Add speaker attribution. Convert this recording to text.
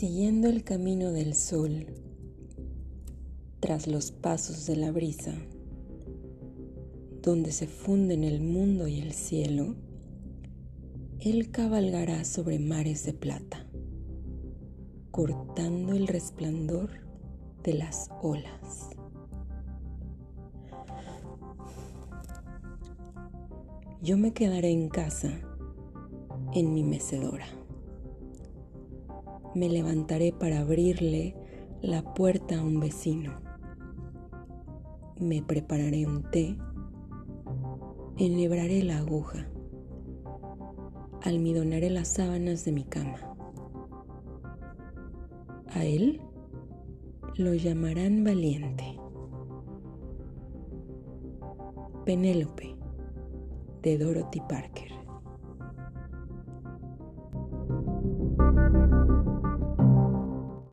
Speaker 1: Siguiendo el camino del sol, tras los pasos de la brisa, donde se funden el mundo y el cielo, él cabalgará sobre mares de plata, cortando el resplandor de las olas. Yo me quedaré en casa, en mi mecedora. Me levantaré para abrirle la puerta a un vecino. Me prepararé un té, enhebraré la aguja, almidonaré las sábanas de mi cama. A él lo llamarán valiente. Penélope de Dorothy Parker.